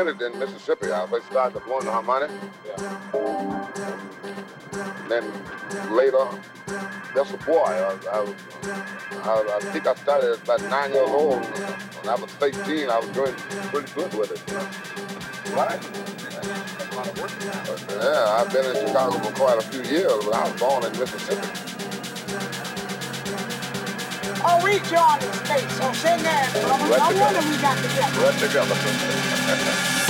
I began in Mississippi. I first started blowing the harmonic. Yeah. Then later, just a boy. I, I, I, I, think I started at about nine years old. When I was 18, I was doing pretty good with it. Right. Yeah, I've been in Chicago for quite a few years, but I was born in Mississippi. Oh, we joined in space, so sing that. No wonder we got together. Right together.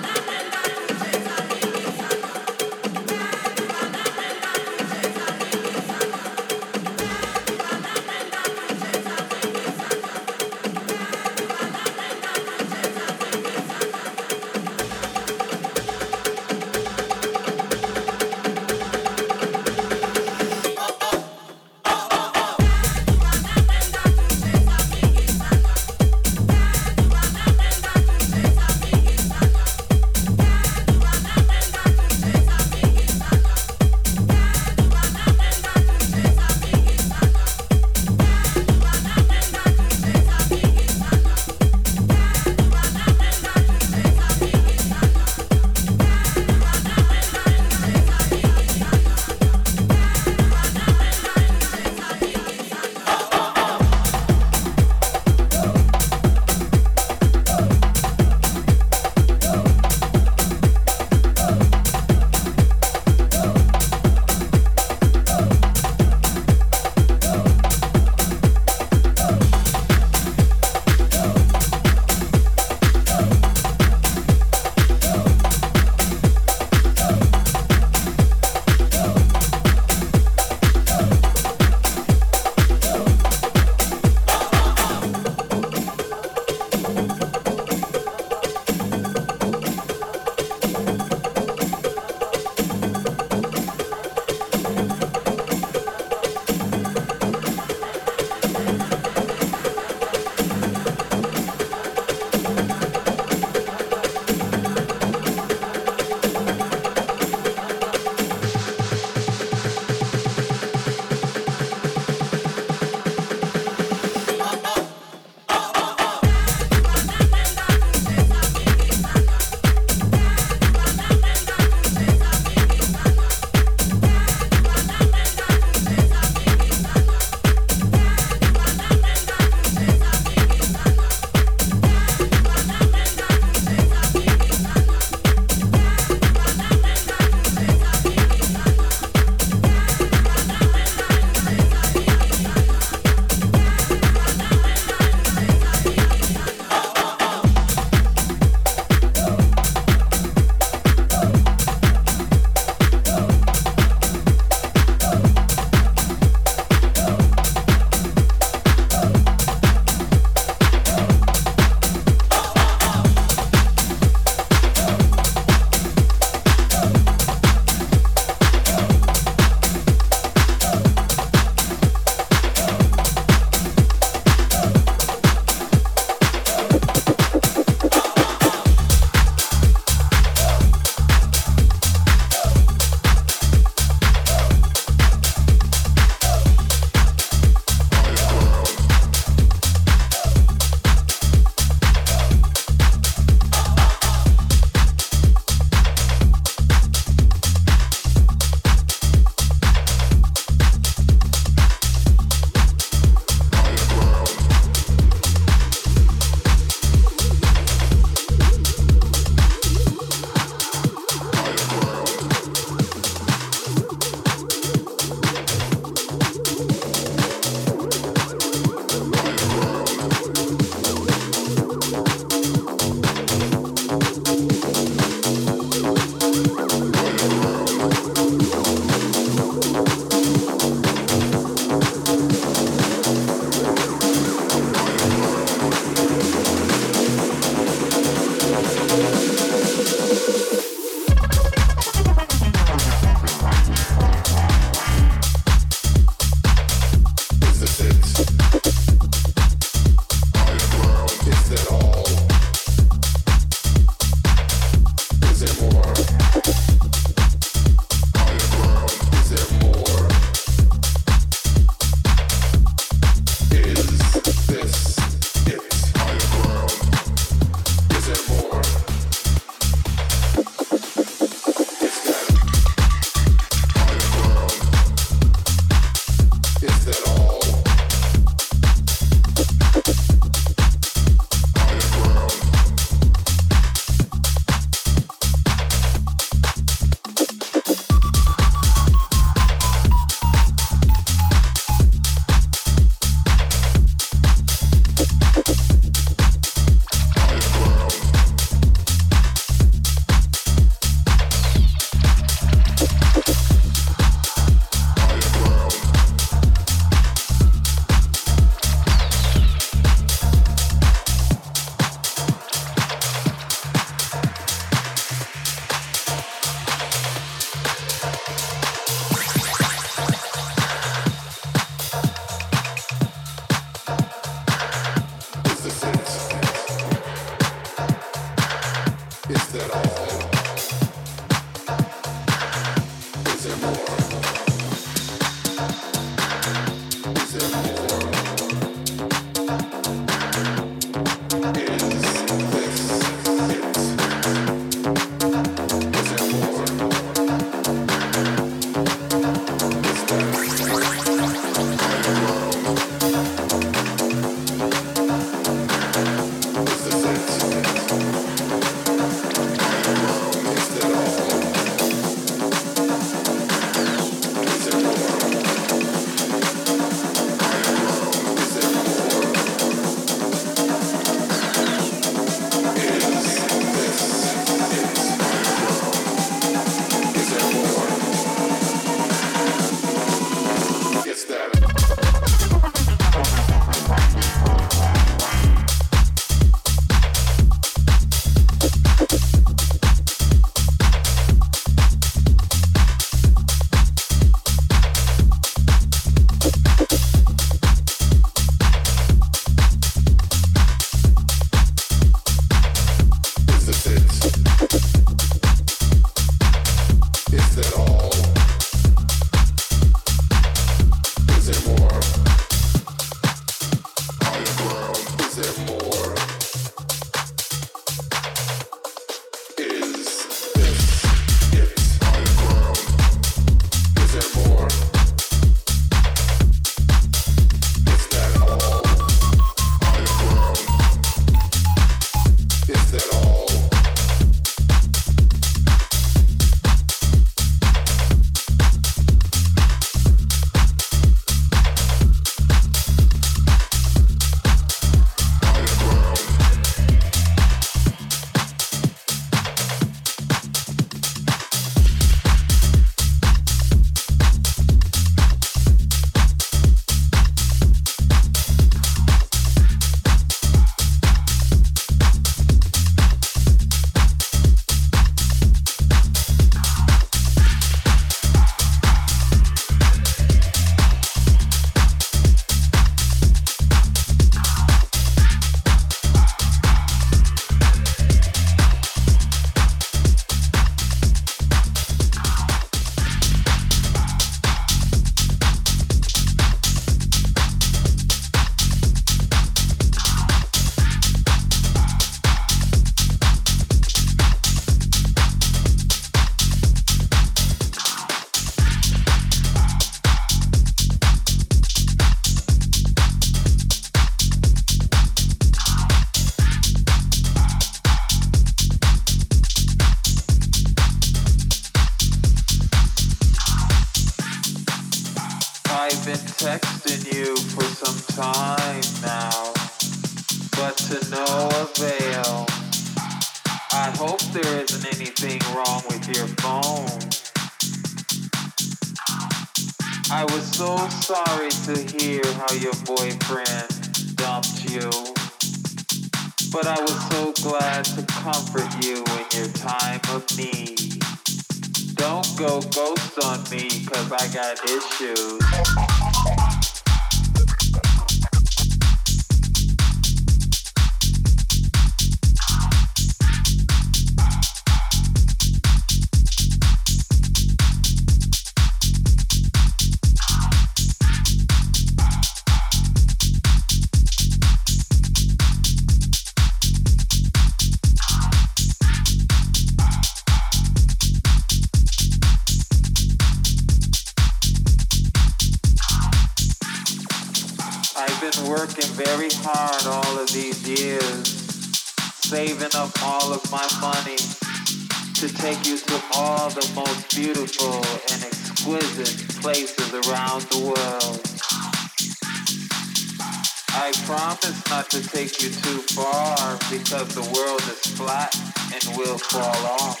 To take you too far because the world is flat and will fall off.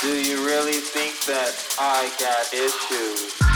Do you really think that I got issues?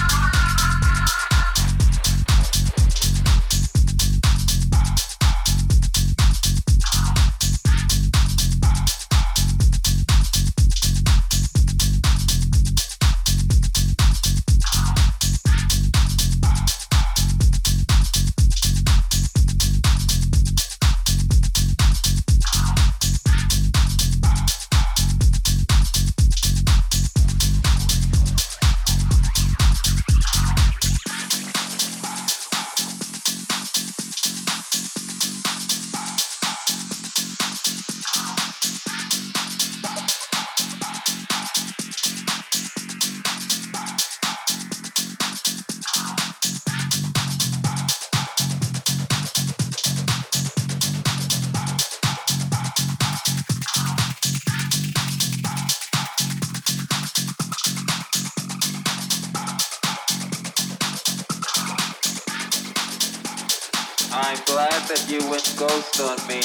Ghost on me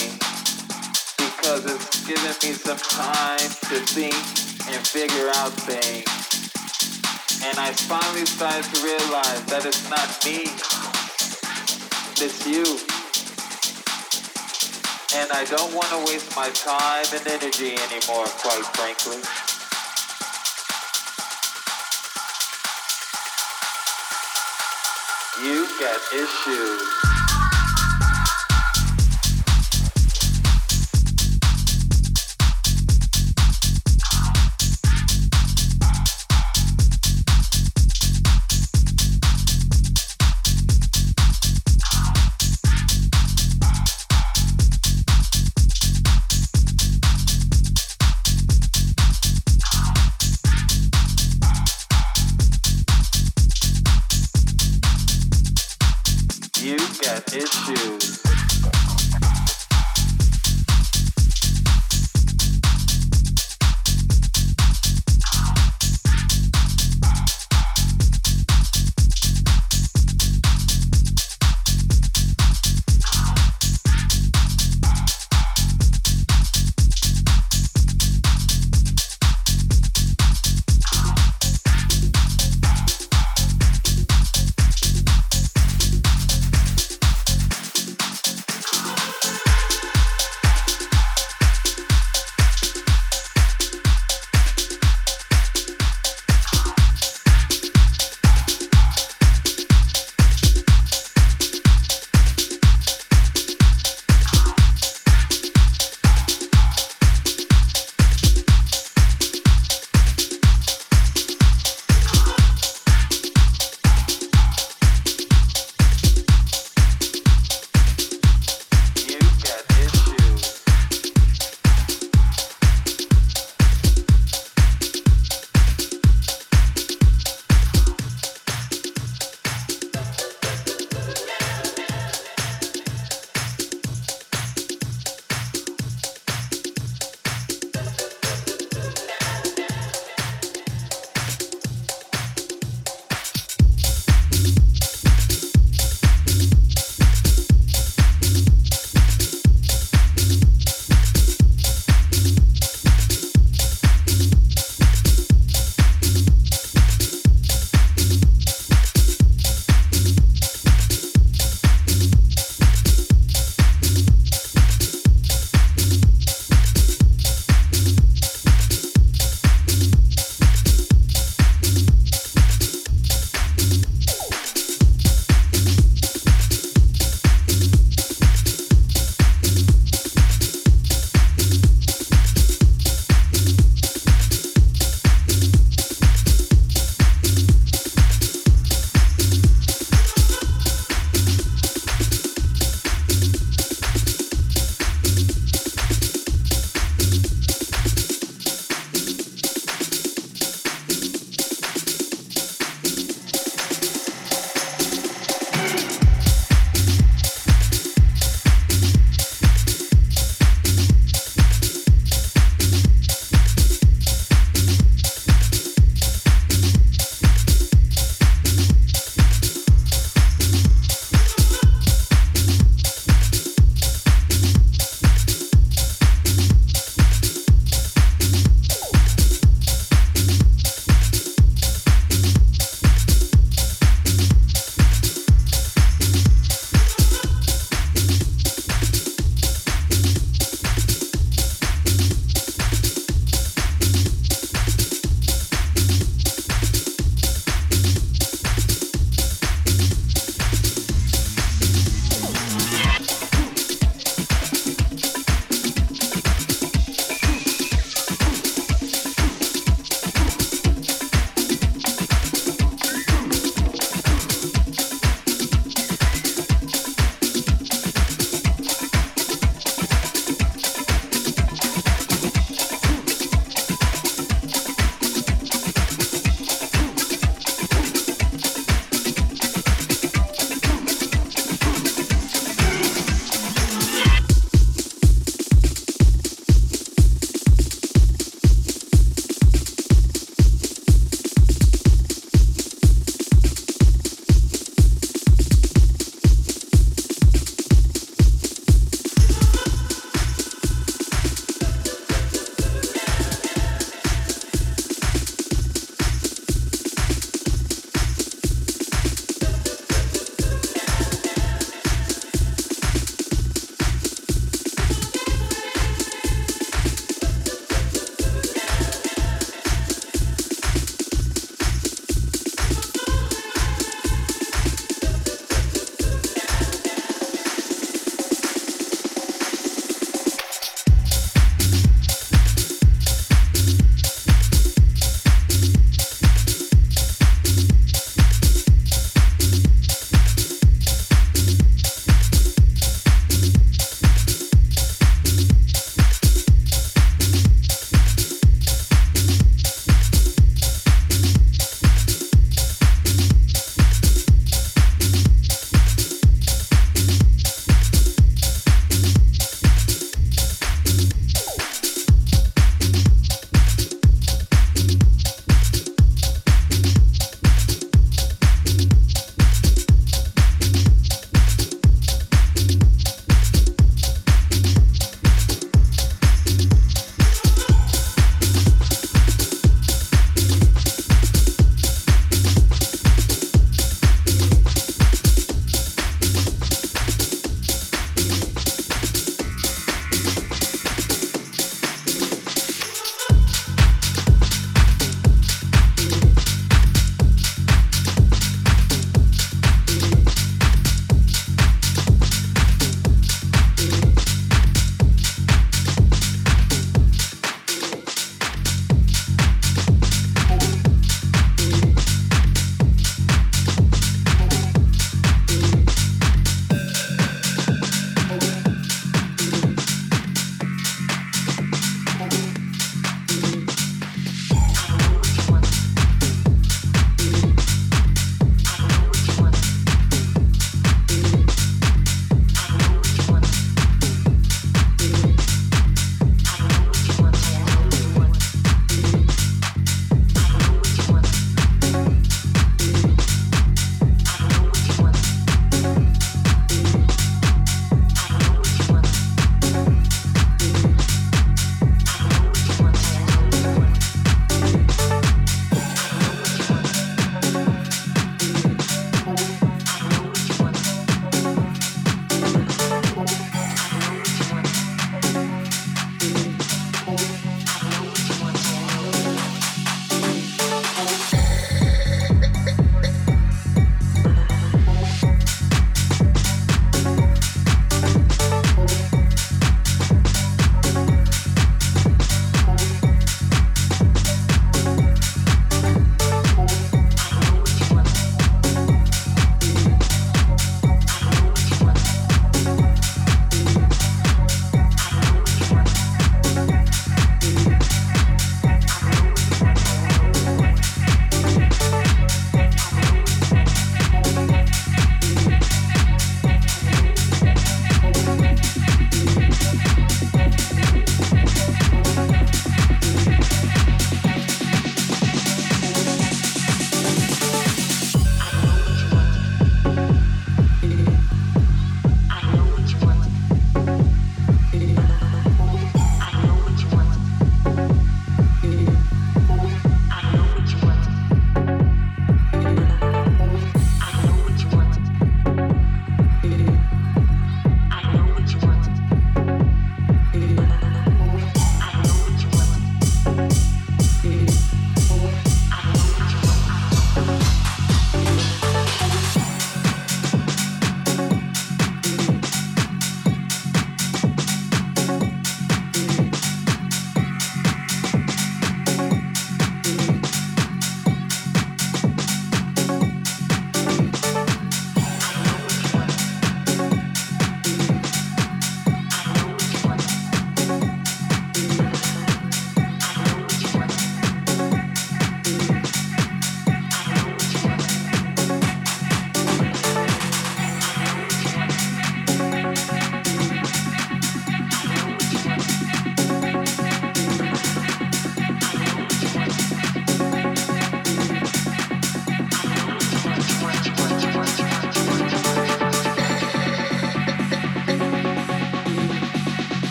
because it's given me some time to think and figure out things. And I finally started to realize that it's not me, it's you. And I don't want to waste my time and energy anymore, quite frankly. You got issues.